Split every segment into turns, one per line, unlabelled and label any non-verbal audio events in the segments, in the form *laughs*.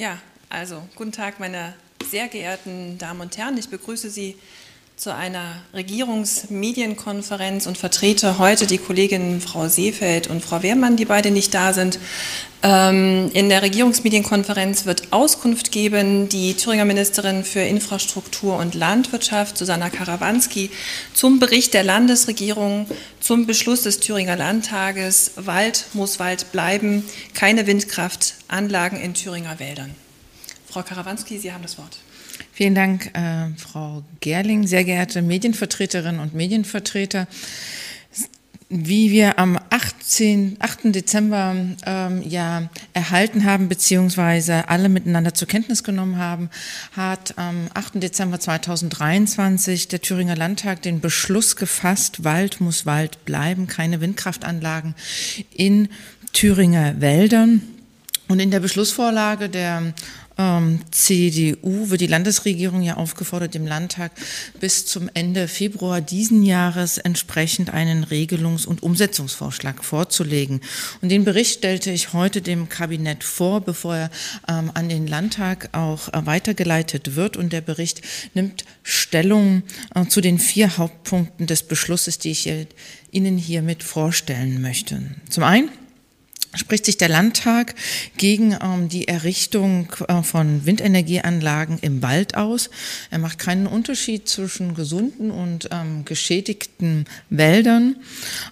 Ja, also guten Tag, meine sehr geehrten Damen und Herren. Ich begrüße Sie zu einer Regierungsmedienkonferenz und vertrete heute die Kolleginnen Frau Seefeld und Frau Wehrmann, die beide nicht da sind. Ähm, in der Regierungsmedienkonferenz wird Auskunft geben die Thüringer Ministerin für Infrastruktur und Landwirtschaft, Susanna Karawanski, zum Bericht der Landesregierung zum Beschluss des Thüringer Landtages Wald muss Wald bleiben, keine Windkraftanlagen in Thüringer Wäldern. Frau Karawanski, Sie haben das Wort.
Vielen Dank, äh, Frau Gerling, sehr geehrte Medienvertreterinnen und Medienvertreter. Wie wir am 18, 8. Dezember ähm, ja erhalten haben, beziehungsweise alle miteinander zur Kenntnis genommen haben, hat am 8. Dezember 2023 der Thüringer Landtag den Beschluss gefasst, Wald muss Wald bleiben, keine Windkraftanlagen in Thüringer Wäldern. Und in der Beschlussvorlage der ähm, CDU wird die Landesregierung ja aufgefordert, dem Landtag bis zum Ende Februar diesen Jahres entsprechend einen Regelungs- und Umsetzungsvorschlag vorzulegen. Und den Bericht stellte ich heute dem Kabinett vor, bevor er ähm, an den Landtag auch äh, weitergeleitet wird. Und der Bericht nimmt Stellung äh, zu den vier Hauptpunkten des Beschlusses, die ich Ihnen hiermit vorstellen möchte. Zum einen spricht sich der Landtag gegen ähm, die Errichtung äh, von Windenergieanlagen im Wald aus. Er macht keinen Unterschied zwischen gesunden und ähm, geschädigten Wäldern.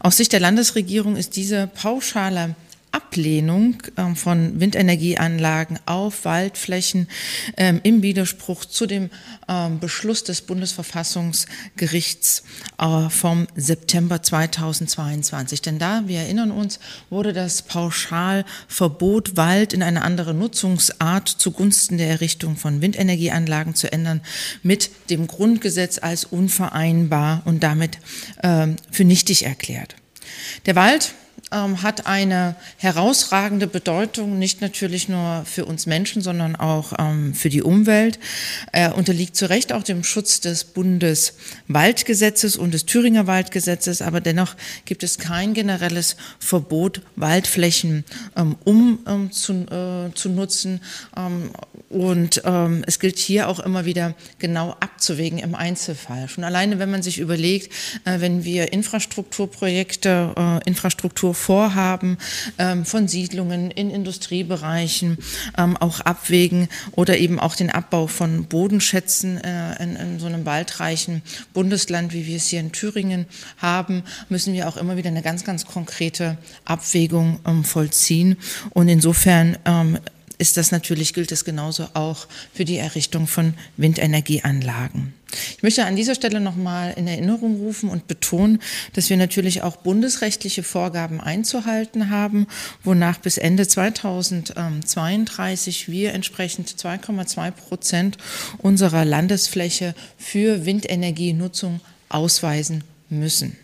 Aus Sicht der Landesregierung ist diese pauschale Ablehnung ähm, von Windenergieanlagen auf Waldflächen ähm, im Widerspruch zu dem ähm, Beschluss des Bundesverfassungsgerichts äh, vom September 2022. Denn da, wir erinnern uns, wurde das Pauschalverbot, Wald in eine andere Nutzungsart zugunsten der Errichtung von Windenergieanlagen zu ändern, mit dem Grundgesetz als unvereinbar und damit für nichtig erklärt. Der Wald ähm, hat eine herausragende Bedeutung, nicht natürlich nur für uns Menschen, sondern auch ähm, für die Umwelt. Er unterliegt zu Recht auch dem Schutz des Bundeswaldgesetzes und des Thüringer Waldgesetzes, aber dennoch gibt es kein generelles Verbot, Waldflächen ähm, um ähm, zu, äh, zu nutzen. Ähm, und ähm, es gilt hier auch immer wieder genau abzuwägen im Einzelfall. Schon alleine, wenn man sich überlegt, äh, wenn wir Infrastrukturprojekte, äh, Infrastruktur Vorhaben ähm, von Siedlungen in Industriebereichen ähm, auch abwägen oder eben auch den Abbau von Bodenschätzen äh, in, in so einem waldreichen Bundesland, wie wir es hier in Thüringen haben, müssen wir auch immer wieder eine ganz, ganz konkrete Abwägung ähm, vollziehen. Und insofern ähm, ist das natürlich, gilt es genauso auch für die Errichtung von Windenergieanlagen. Ich möchte an dieser Stelle nochmal in Erinnerung rufen und betonen, dass wir natürlich auch bundesrechtliche Vorgaben einzuhalten haben, wonach bis Ende 2032 wir entsprechend 2,2 Prozent unserer Landesfläche für Windenergienutzung ausweisen müssen.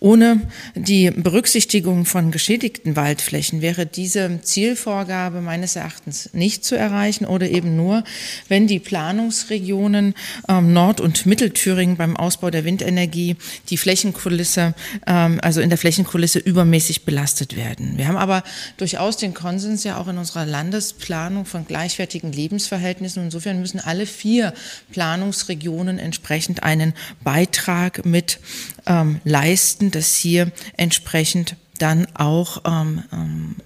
Ohne die Berücksichtigung von geschädigten Waldflächen wäre diese Zielvorgabe meines Erachtens nicht zu erreichen oder eben nur, wenn die Planungsregionen ähm, Nord- und Mittelthüringen beim Ausbau der Windenergie die Flächenkulisse, ähm, also in der Flächenkulisse übermäßig belastet werden. Wir haben aber durchaus den Konsens ja auch in unserer Landesplanung von gleichwertigen Lebensverhältnissen. Insofern müssen alle vier Planungsregionen entsprechend einen Beitrag mit ähm, leisten, dass hier entsprechend dann auch ähm, ähm,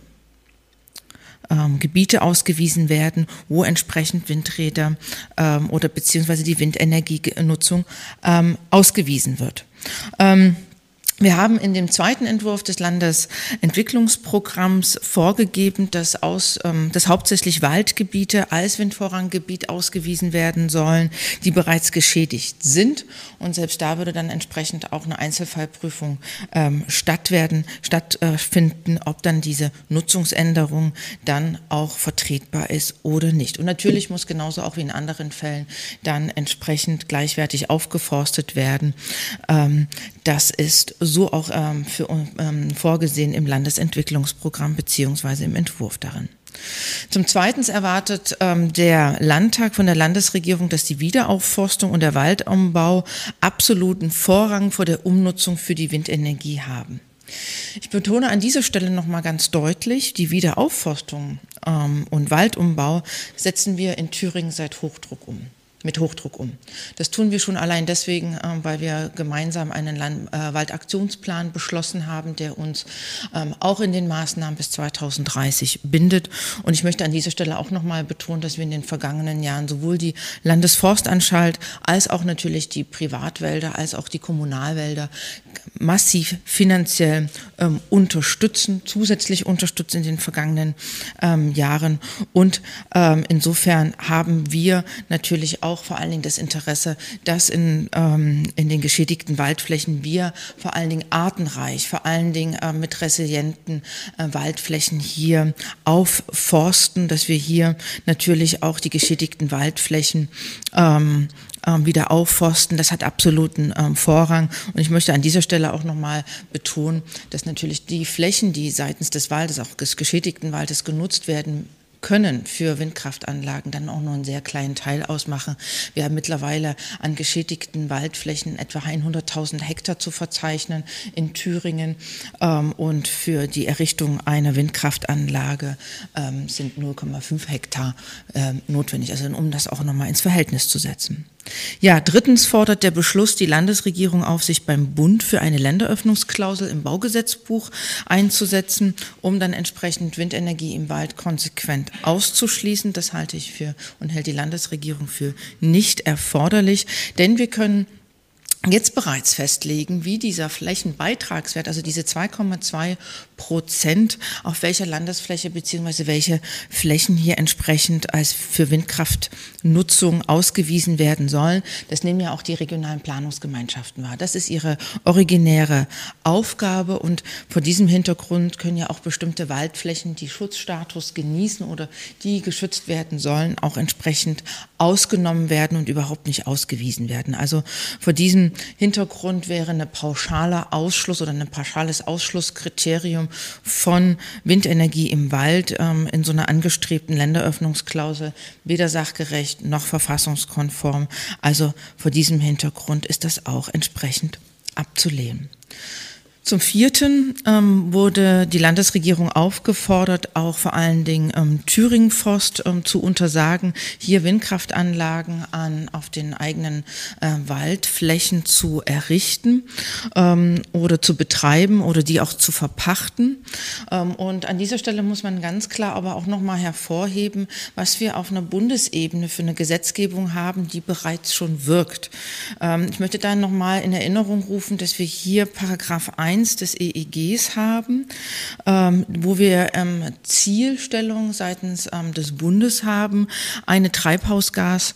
ähm, Gebiete ausgewiesen werden, wo entsprechend Windräder ähm, oder beziehungsweise die Windenergienutzung ähm, ausgewiesen wird. Ähm, wir haben in dem zweiten Entwurf des Landesentwicklungsprogramms vorgegeben, dass, aus, ähm, dass hauptsächlich Waldgebiete als Windvorranggebiet ausgewiesen werden sollen, die bereits geschädigt sind. Und selbst da würde dann entsprechend auch eine Einzelfallprüfung ähm, statt werden, stattfinden, ob dann diese Nutzungsänderung dann auch vertretbar ist oder nicht. Und natürlich muss genauso auch wie in anderen Fällen dann entsprechend gleichwertig aufgeforstet werden. Ähm, das ist so auch ähm, für, ähm, vorgesehen im Landesentwicklungsprogramm beziehungsweise im Entwurf darin. Zum Zweiten erwartet ähm, der Landtag von der Landesregierung, dass die Wiederaufforstung und der Waldumbau absoluten Vorrang vor der Umnutzung für die Windenergie haben. Ich betone an dieser Stelle nochmal ganz deutlich, die Wiederaufforstung ähm, und Waldumbau setzen wir in Thüringen seit Hochdruck um mit Hochdruck um. Das tun wir schon allein deswegen, äh, weil wir gemeinsam einen Land äh, Waldaktionsplan beschlossen haben, der uns ähm, auch in den Maßnahmen bis 2030 bindet. Und ich möchte an dieser Stelle auch nochmal betonen, dass wir in den vergangenen Jahren sowohl die Landesforstanstalt als auch natürlich die Privatwälder als auch die Kommunalwälder massiv finanziell ähm, unterstützen, zusätzlich unterstützen in den vergangenen ähm, Jahren. Und ähm, insofern haben wir natürlich auch vor allen Dingen das Interesse, dass in, ähm, in den geschädigten Waldflächen wir vor allen Dingen artenreich, vor allen Dingen äh, mit resilienten äh, Waldflächen hier aufforsten, dass wir hier natürlich auch die geschädigten Waldflächen ähm, ähm, wieder aufforsten. Das hat absoluten ähm, Vorrang. Und ich möchte an dieser Stelle auch nochmal betonen, dass natürlich die Flächen, die seitens des Waldes, auch des geschädigten Waldes genutzt werden, können für Windkraftanlagen dann auch nur einen sehr kleinen Teil ausmachen. Wir haben mittlerweile an geschädigten Waldflächen etwa 100.000 Hektar zu verzeichnen in Thüringen ähm, und für die Errichtung einer Windkraftanlage ähm, sind 0,5 Hektar ähm, notwendig, also um das auch nochmal ins Verhältnis zu setzen. Ja, drittens fordert der Beschluss die Landesregierung auf, sich beim Bund für eine Länderöffnungsklausel im Baugesetzbuch einzusetzen, um dann entsprechend Windenergie im Wald konsequent auszuschließen. Das halte ich für und hält die Landesregierung für nicht erforderlich, denn wir können jetzt bereits festlegen, wie dieser Flächenbeitragswert, also diese 2,2 Prozent, auf welcher Landesfläche beziehungsweise welche Flächen hier entsprechend als für Windkraftnutzung ausgewiesen werden sollen. Das nehmen ja auch die regionalen Planungsgemeinschaften wahr. Das ist ihre originäre Aufgabe und vor diesem Hintergrund können ja auch bestimmte Waldflächen, die Schutzstatus genießen oder die geschützt werden sollen, auch entsprechend ausgenommen werden und überhaupt nicht ausgewiesen werden. Also vor diesem Hintergrund wäre eine pauschale Ausschluss oder ein pauschales Ausschlusskriterium von Windenergie im Wald ähm, in so einer angestrebten Länderöffnungsklausel weder sachgerecht noch verfassungskonform. Also vor diesem Hintergrund ist das auch entsprechend abzulehnen. Zum Vierten ähm, wurde die Landesregierung aufgefordert, auch vor allen Dingen ähm, Thüringen-Forst ähm, zu untersagen, hier Windkraftanlagen an, auf den eigenen äh, Waldflächen zu errichten ähm, oder zu betreiben oder die auch zu verpachten. Ähm, und an dieser Stelle muss man ganz klar aber auch nochmal hervorheben, was wir auf einer Bundesebene für eine Gesetzgebung haben, die bereits schon wirkt. Ähm, ich möchte da nochmal in Erinnerung rufen, dass wir hier Paragraph 1 1 des EEGs haben, ähm, wo wir ähm, Zielstellung seitens ähm, des Bundes haben, eine Treibhausgas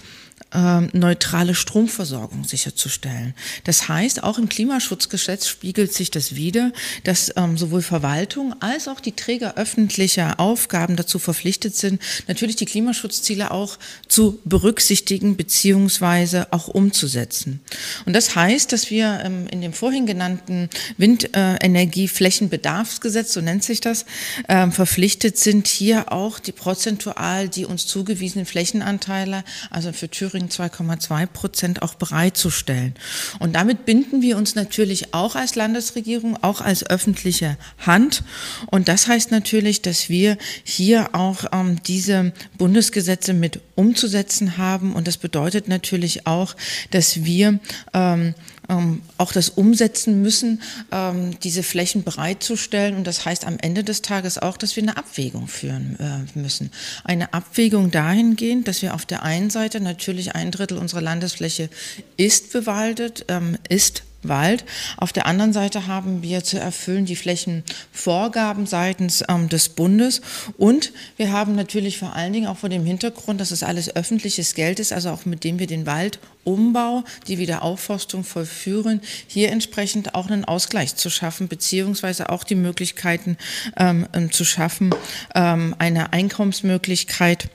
ähm, neutrale Stromversorgung sicherzustellen. Das heißt, auch im Klimaschutzgesetz spiegelt sich das wieder, dass ähm, sowohl Verwaltung als auch die Träger öffentlicher Aufgaben dazu verpflichtet sind, natürlich die Klimaschutzziele auch zu berücksichtigen beziehungsweise auch umzusetzen. Und das heißt, dass wir ähm, in dem vorhin genannten Windenergieflächenbedarfsgesetz, so nennt sich das, ähm, verpflichtet sind, hier auch die prozentual die uns zugewiesenen Flächenanteile, also für Thüringen übrigen 2,2 Prozent auch bereitzustellen. Und damit binden wir uns natürlich auch als Landesregierung, auch als öffentliche Hand. Und das heißt natürlich, dass wir hier auch ähm, diese Bundesgesetze mit umzusetzen haben. Und das bedeutet natürlich auch, dass wir ähm, ähm, auch das umsetzen müssen, ähm, diese Flächen bereitzustellen. Und das heißt am Ende des Tages auch, dass wir eine Abwägung führen äh, müssen. Eine Abwägung dahingehend, dass wir auf der einen Seite natürlich ein Drittel unserer Landesfläche ist bewaldet, ähm, ist Wald. Auf der anderen Seite haben wir zu erfüllen die Flächenvorgaben seitens ähm, des Bundes und wir haben natürlich vor allen Dingen auch vor dem Hintergrund, dass es alles öffentliches Geld ist, also auch mit dem wir den Waldumbau, die Wiederaufforstung vollführen, hier entsprechend auch einen Ausgleich zu schaffen, beziehungsweise auch die Möglichkeiten ähm, zu schaffen, ähm, eine Einkommensmöglichkeit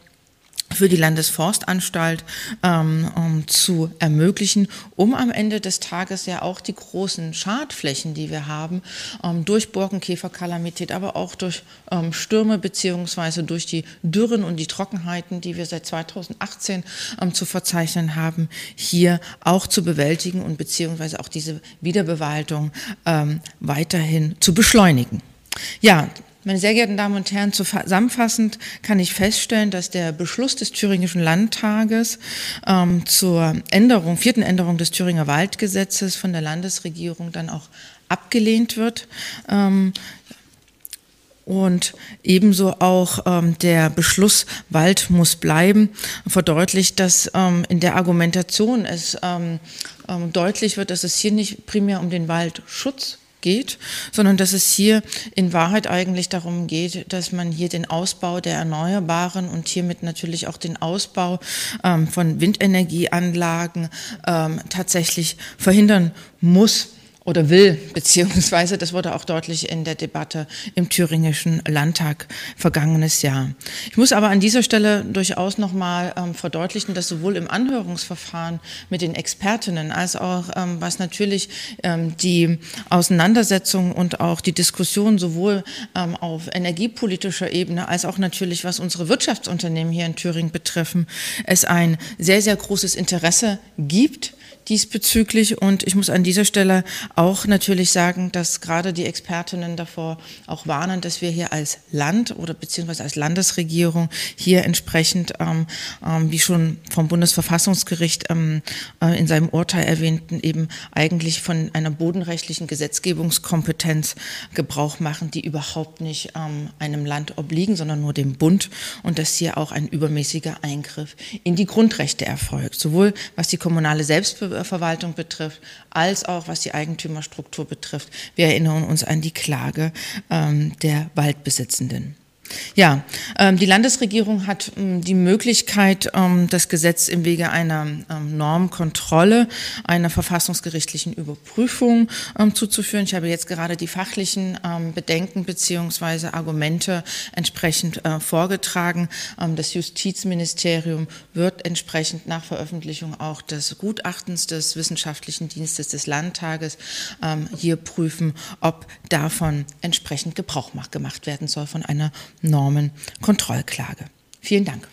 für die Landesforstanstalt ähm, um zu ermöglichen, um am Ende des Tages ja auch die großen Schadflächen, die wir haben, ähm, durch Borkenkäferkalamität, aber auch durch ähm, Stürme beziehungsweise durch die Dürren und die Trockenheiten, die wir seit 2018 ähm, zu verzeichnen haben, hier auch zu bewältigen und beziehungsweise auch diese Wiederbewaldung ähm, weiterhin zu beschleunigen. Ja, meine sehr geehrten Damen und Herren, zusammenfassend kann ich feststellen, dass der Beschluss des Thüringischen Landtages ähm, zur Änderung, vierten Änderung des Thüringer Waldgesetzes von der Landesregierung dann auch abgelehnt wird. Ähm, und ebenso auch ähm, der Beschluss Wald muss bleiben verdeutlicht, dass ähm, in der Argumentation es ähm, ähm deutlich wird, dass es hier nicht primär um den Waldschutz geht, sondern dass es hier in Wahrheit eigentlich darum geht, dass man hier den Ausbau der Erneuerbaren und hiermit natürlich auch den Ausbau ähm, von Windenergieanlagen ähm, tatsächlich verhindern muss oder will, beziehungsweise das wurde auch deutlich in der Debatte im thüringischen Landtag vergangenes Jahr. Ich muss aber an dieser Stelle durchaus nochmal ähm, verdeutlichen, dass sowohl im Anhörungsverfahren mit den Expertinnen als auch ähm, was natürlich ähm, die Auseinandersetzung und auch die Diskussion sowohl ähm, auf energiepolitischer Ebene als auch natürlich was unsere Wirtschaftsunternehmen hier in Thüringen betreffen, es ein sehr, sehr großes Interesse gibt, diesbezüglich. Und ich muss an dieser Stelle auch natürlich sagen, dass gerade die Expertinnen davor auch warnen, dass wir hier als Land oder beziehungsweise als Landesregierung hier entsprechend, ähm, ähm, wie schon vom Bundesverfassungsgericht ähm, äh, in seinem Urteil erwähnten, eben eigentlich von einer bodenrechtlichen Gesetzgebungskompetenz Gebrauch machen, die überhaupt nicht ähm, einem Land obliegen, sondern nur dem Bund und dass hier auch ein übermäßiger Eingriff in die Grundrechte erfolgt, sowohl was die kommunale Selbstbewusstsein Verwaltung betrifft, als auch was die Eigentümerstruktur betrifft. Wir erinnern uns an die Klage ähm, der Waldbesitzenden. Ja, ähm, die Landesregierung hat ähm, die Möglichkeit, ähm, das Gesetz im Wege einer Normkontrolle, einer verfassungsgerichtlichen Überprüfung zuzuführen. Ich habe jetzt gerade die fachlichen Bedenken beziehungsweise Argumente entsprechend äh, vorgetragen. das Justizministerium wird entsprechend nach Veröffentlichung auch des Gutachtens des Wissenschaftlichen Dienstes des Landtages hier prüfen, ob davon entsprechend Gebrauch gemacht werden soll von einer Normenkontrollklage. Vielen Dank.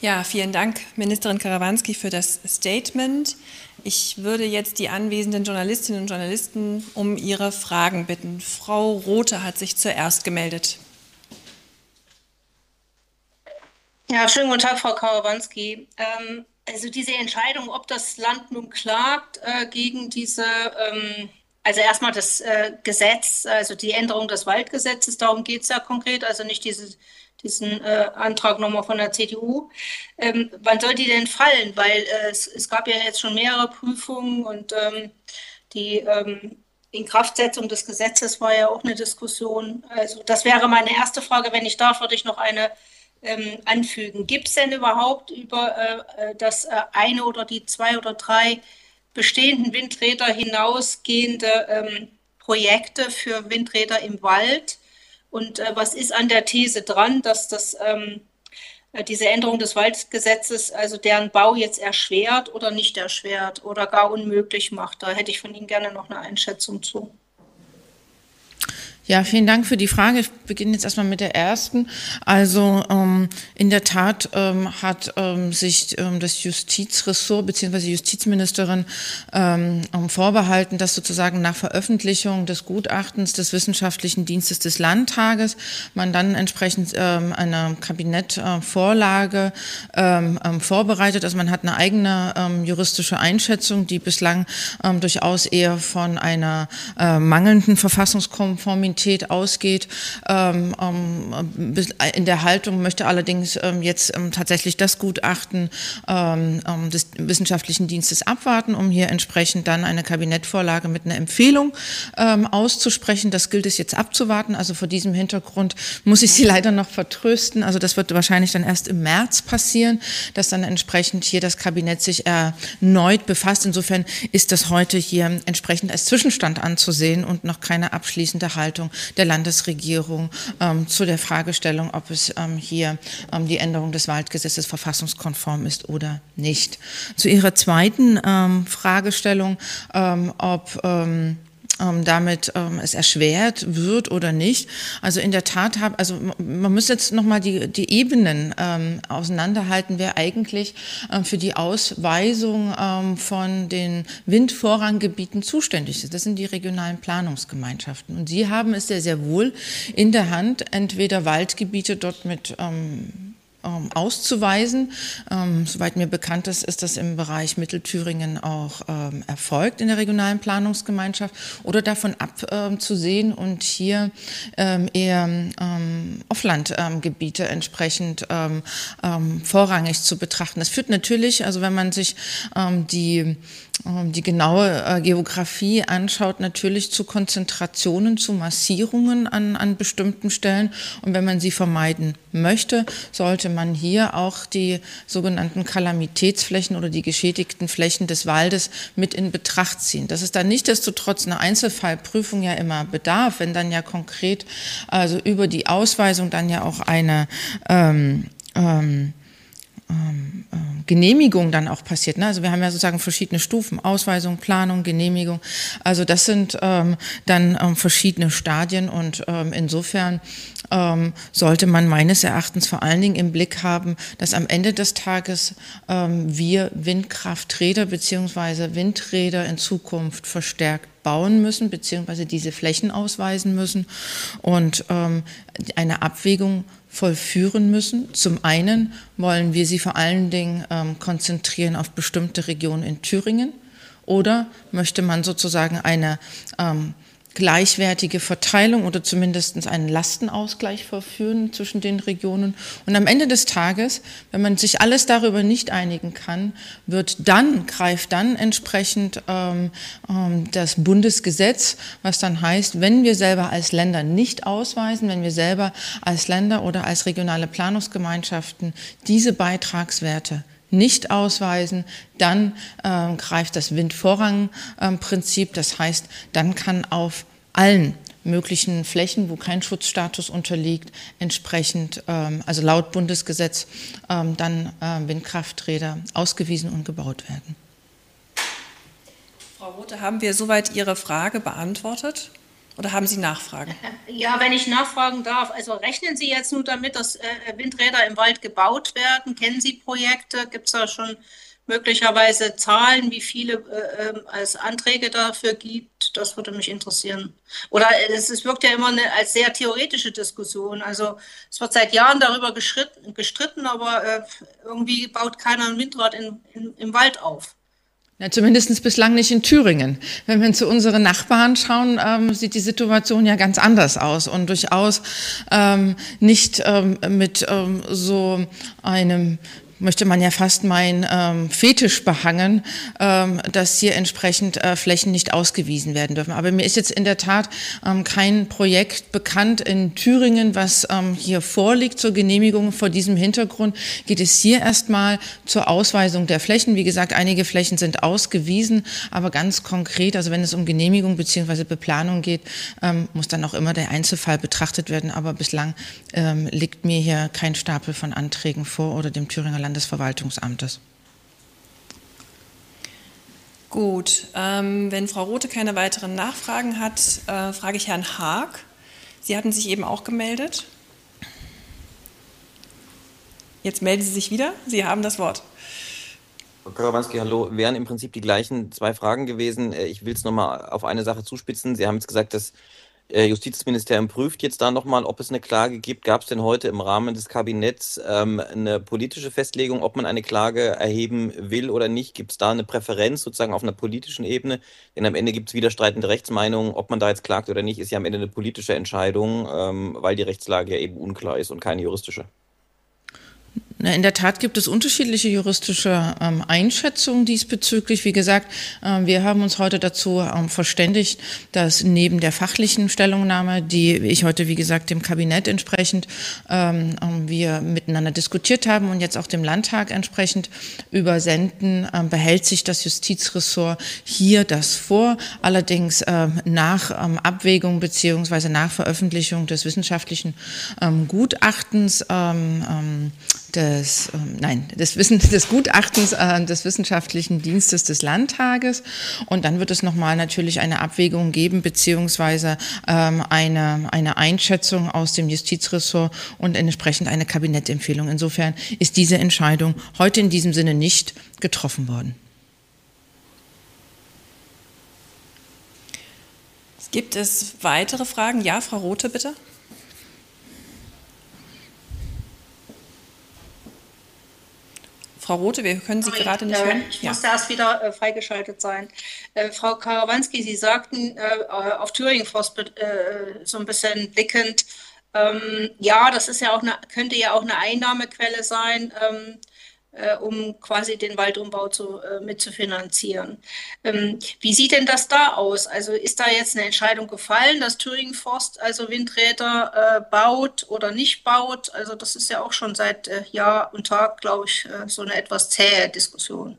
Ja, vielen Dank, Ministerin Karawanski, für das Statement. Ich würde jetzt die anwesenden Journalistinnen und Journalisten um ihre Fragen bitten. Frau Rothe hat sich zuerst gemeldet.
Ja, schönen guten Tag, Frau Karawanski. Ähm, also diese Entscheidung, ob das Land nun klagt äh, gegen diese ähm, also erstmal das äh, Gesetz, also die Änderung des Waldgesetzes, darum geht es ja konkret, also nicht diese, diesen äh, Antrag nochmal von der CDU. Ähm, wann soll die denn fallen? Weil äh, es, es, gab ja jetzt schon mehrere Prüfungen und ähm, die ähm, Inkraftsetzung des Gesetzes war ja auch eine Diskussion. Also das wäre meine erste Frage. Wenn ich darf, würde ich noch eine ähm, anfügen. Gibt es denn überhaupt über äh, äh, das äh, eine oder die zwei oder drei bestehenden Windräder hinausgehende ähm, Projekte für Windräder im Wald. Und äh, was ist an der These dran, dass das, ähm, äh, diese Änderung des Waldgesetzes also deren Bau jetzt erschwert oder nicht erschwert oder gar unmöglich macht? Da hätte ich von Ihnen gerne noch eine Einschätzung zu.
Ja, vielen Dank für die Frage. Ich beginne jetzt erstmal mit der ersten. Also ähm, in der Tat ähm, hat ähm, sich ähm, das Justizressort bzw. die Justizministerin ähm, vorbehalten, dass sozusagen nach Veröffentlichung des Gutachtens des Wissenschaftlichen Dienstes des Landtages man dann entsprechend ähm, eine Kabinettvorlage ähm, ähm, vorbereitet. Also man hat eine eigene ähm, juristische Einschätzung, die bislang ähm, durchaus eher von einer äh, mangelnden Verfassungskonformität Qualität ausgeht. Ähm, ähm, in der Haltung möchte allerdings ähm, jetzt ähm, tatsächlich das Gutachten ähm, des wissenschaftlichen Dienstes abwarten, um hier entsprechend dann eine Kabinettvorlage mit einer Empfehlung auszusprechen. Das gilt es jetzt abzuwarten. Also vor diesem Hintergrund muss ich Sie leider noch vertrösten. Also das wird wahrscheinlich dann erst im März passieren, dass dann entsprechend hier das Kabinett sich erneut befasst. Insofern ist das heute hier entsprechend als Zwischenstand anzusehen und noch keine abschließende Haltung Haltung der Landesregierung ähm, zu der Fragestellung, ob es ähm, hier ähm, die Änderung des Waldgesetzes verfassungskonform ist oder nicht. Zu Ihrer zweiten ähm, Fragestellung, ähm, ob ähm, damit ähm, es erschwert wird oder nicht. Also in der Tat haben, also man muss jetzt nochmal die, die Ebenen ähm, auseinanderhalten, wer eigentlich ähm, für die Ausweisung ähm, von den Windvorranggebieten zuständig ist. Das sind die regionalen Planungsgemeinschaften. Und sie haben es sehr, sehr wohl in der Hand, entweder Waldgebiete dort mit ähm, ähm, auszuweisen. Ähm, soweit mir bekannt ist, ist das im Bereich Mittelthüringen auch ähm, erfolgt in der regionalen Planungsgemeinschaft oder davon abzusehen und hier ähm, eher ähm, Offlandgebiete entsprechend ähm, vorrangig zu betrachten. Das führt natürlich, also wenn man sich die die genaue äh, Geografie anschaut, natürlich zu Konzentrationen, zu Massierungen an, an bestimmten Stellen. Und wenn man sie vermeiden möchte, sollte man hier auch die sogenannten Kalamitätsflächen oder die geschädigten Flächen des Waldes mit in Betracht ziehen. Das ist dann nichtdestotrotz eine Einzelfallprüfung ja immer bedarf, wenn dann ja konkret also über die Ausweisung dann ja auch eine ähm, ähm, ähm, äh, Genehmigung dann auch passiert. Ne? Also wir haben ja sozusagen verschiedene Stufen, Ausweisung, Planung, Genehmigung. Also das sind ähm, dann ähm, verschiedene Stadien und ähm, insofern ähm, sollte man meines Erachtens vor allen Dingen im Blick haben, dass am Ende des Tages ähm, wir Windkrafträder beziehungsweise Windräder in Zukunft verstärkt bauen müssen, beziehungsweise diese Flächen ausweisen müssen und eine Abwägung vollführen müssen. Zum einen wollen wir sie vor allen Dingen ähm, konzentrieren auf bestimmte Regionen in Thüringen oder möchte man sozusagen eine ähm, gleichwertige Verteilung oder zumindest einen Lastenausgleich verführen zwischen den Regionen. Und am Ende des Tages, wenn man sich alles darüber nicht einigen kann, wird dann, greift dann entsprechend ähm, ähm, das Bundesgesetz, was dann heißt, wenn wir selber als Länder nicht ausweisen, wenn wir selber als Länder oder als regionale Planungsgemeinschaften diese Beitragswerte nicht ausweisen, dann äh, greift das Windvorrangprinzip. Äh, das heißt, dann kann auf allen möglichen Flächen, wo kein Schutzstatus unterliegt, entsprechend, ähm, also laut Bundesgesetz, ähm, dann äh, Windkrafträder ausgewiesen und gebaut werden.
Frau Rote, haben wir soweit Ihre Frage beantwortet? Oder haben Sie Nachfragen?
Ja, wenn ich nachfragen darf. Also rechnen Sie jetzt nur damit, dass äh, Windräder im Wald gebaut werden? Kennen Sie Projekte? Gibt es da schon möglicherweise Zahlen, wie viele äh, ähm, es Anträge dafür gibt? Das würde mich interessieren. Oder äh, es, es wirkt ja immer eine, als sehr theoretische Diskussion. Also es wird seit Jahren darüber gestritten, aber äh, irgendwie baut keiner ein Windrad in, in, im Wald auf.
Ja, zumindest bislang nicht in Thüringen. Wenn wir zu unseren Nachbarn schauen, ähm, sieht die Situation ja ganz anders aus und durchaus ähm, nicht ähm, mit ähm, so einem möchte man ja fast meinen ähm, Fetisch behangen, ähm, dass hier entsprechend äh, Flächen nicht ausgewiesen werden dürfen. Aber mir ist jetzt in der Tat ähm, kein Projekt bekannt in Thüringen, was ähm, hier vorliegt zur Genehmigung. Vor diesem Hintergrund geht es hier erstmal zur Ausweisung der Flächen. Wie gesagt, einige Flächen sind ausgewiesen, aber ganz konkret, also wenn es um Genehmigung beziehungsweise Beplanung geht, ähm, muss dann auch immer der Einzelfall betrachtet werden. Aber bislang ähm, liegt mir hier kein Stapel von Anträgen vor oder dem Thüringer Land Landesverwaltungsamtes.
Gut, ähm, wenn Frau Rote keine weiteren Nachfragen hat, äh, frage ich Herrn Haag. Sie hatten sich eben auch gemeldet. Jetzt melden Sie sich wieder. Sie haben das Wort.
Frau Karawanski, hallo. Wären im Prinzip die gleichen zwei Fragen gewesen. Äh, ich will es nochmal auf eine Sache zuspitzen. Sie haben jetzt gesagt, dass Justizministerium prüft jetzt da nochmal, ob es eine Klage gibt. Gab es denn heute im Rahmen des Kabinetts ähm, eine politische Festlegung, ob man eine Klage erheben will oder nicht? Gibt es da eine Präferenz sozusagen auf einer politischen Ebene? Denn am Ende gibt es widerstreitende Rechtsmeinungen. Ob man da jetzt klagt oder nicht, ist ja am Ende eine politische Entscheidung, ähm, weil die Rechtslage ja eben unklar ist und keine juristische.
In der Tat gibt es unterschiedliche juristische ähm, Einschätzungen diesbezüglich. Wie gesagt, äh, wir haben uns heute dazu ähm, verständigt, dass neben der fachlichen Stellungnahme, die ich heute, wie gesagt, dem Kabinett entsprechend ähm, ähm wir miteinander diskutiert haben und jetzt auch dem Landtag entsprechend übersenden, äh, behält sich das Justizressort hier das vor. Allerdings äh, nach ähm, Abwägung beziehungsweise nach Veröffentlichung des wissenschaftlichen ähm, Gutachtens des, ähm, nein, des, Wissen, *laughs* des Gutachtens äh, des Wissenschaftlichen Dienstes des Landtages. Und dann wird es nochmal natürlich eine Abwägung geben, beziehungsweise ähm, eine, eine Einschätzung aus dem Justizressort und entsprechend eine Kabinettempfehlung. Insofern ist diese Entscheidung heute in diesem Sinne nicht getroffen worden.
Gibt es weitere Fragen? Ja, Frau Rothe, bitte. Frau Rote, wir können Sie Sorry, gerade nicht äh, hören.
Ich ja. musste erst wieder äh, freigeschaltet sein. Äh, Frau Karawanski, Sie sagten äh, auf Thüringen äh, so ein bisschen blickend, ähm, ja, das ist ja auch eine, könnte ja auch eine Einnahmequelle sein. Ähm, äh, um quasi den Waldumbau zu, äh, mitzufinanzieren. Ähm, wie sieht denn das da aus? Also ist da jetzt eine Entscheidung gefallen, dass Thüringen Forst also Windräder äh, baut oder nicht baut? Also das ist ja auch schon seit äh, Jahr und Tag, glaube ich, äh, so eine etwas zähe Diskussion.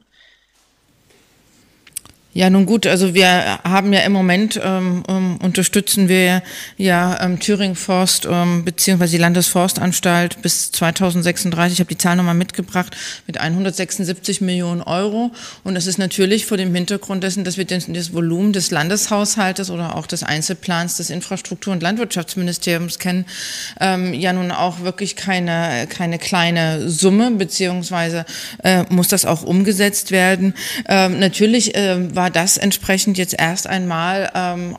Ja, nun gut, also wir haben ja im Moment ähm, um, unterstützen wir ja ähm, Thüringen Forst ähm, beziehungsweise die Landesforstanstalt bis 2036. Ich habe die Zahl nochmal mitgebracht mit 176 Millionen Euro und das ist natürlich vor dem Hintergrund dessen, dass wir den, das Volumen des Landeshaushaltes oder auch des Einzelplans des Infrastruktur- und Landwirtschaftsministeriums kennen, ähm, ja nun auch wirklich keine keine kleine Summe beziehungsweise äh, muss das auch umgesetzt werden. Ähm, natürlich äh, war das entsprechend jetzt erst einmal ähm,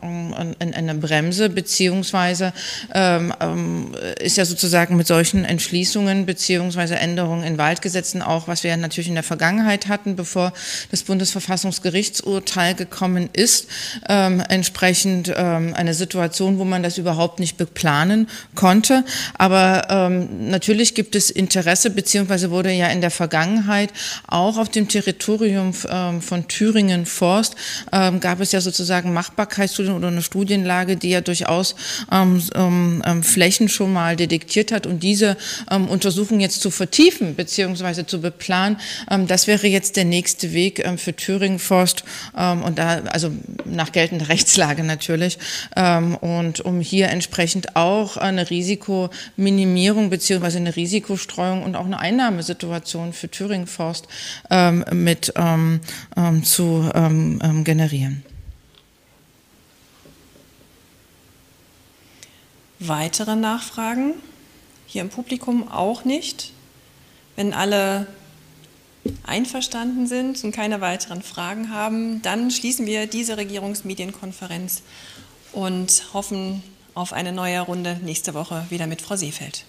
eine Bremse, beziehungsweise ähm, ähm, ist ja sozusagen mit solchen Entschließungen beziehungsweise Änderungen in Waldgesetzen auch, was wir ja natürlich in der Vergangenheit hatten, bevor das Bundesverfassungsgerichtsurteil gekommen ist, ähm, entsprechend ähm, eine Situation, wo man das überhaupt nicht beplanen konnte. Aber ähm, natürlich gibt es Interesse, beziehungsweise wurde ja in der Vergangenheit auch auf dem Territorium ähm, von Thüringen vor Forst ähm, gab es ja sozusagen Machbarkeitsstudien oder eine Studienlage, die ja durchaus ähm, ähm, ähm, Flächen schon mal detektiert hat. Und diese ähm, Untersuchung jetzt zu vertiefen beziehungsweise zu beplanen, ähm, das wäre jetzt der nächste Weg ähm, für Thüringen Forst ähm, und da also nach geltender Rechtslage natürlich ähm, und um hier entsprechend auch eine Risikominimierung beziehungsweise eine Risikostreuung und auch eine Einnahmesituation für Thüringen Forst ähm, mit ähm, ähm, zu ähm, ähm, generieren.
Weitere Nachfragen? Hier im Publikum auch nicht. Wenn alle einverstanden sind und keine weiteren Fragen haben, dann schließen wir diese Regierungsmedienkonferenz und hoffen auf eine neue Runde nächste Woche wieder mit Frau Seefeld.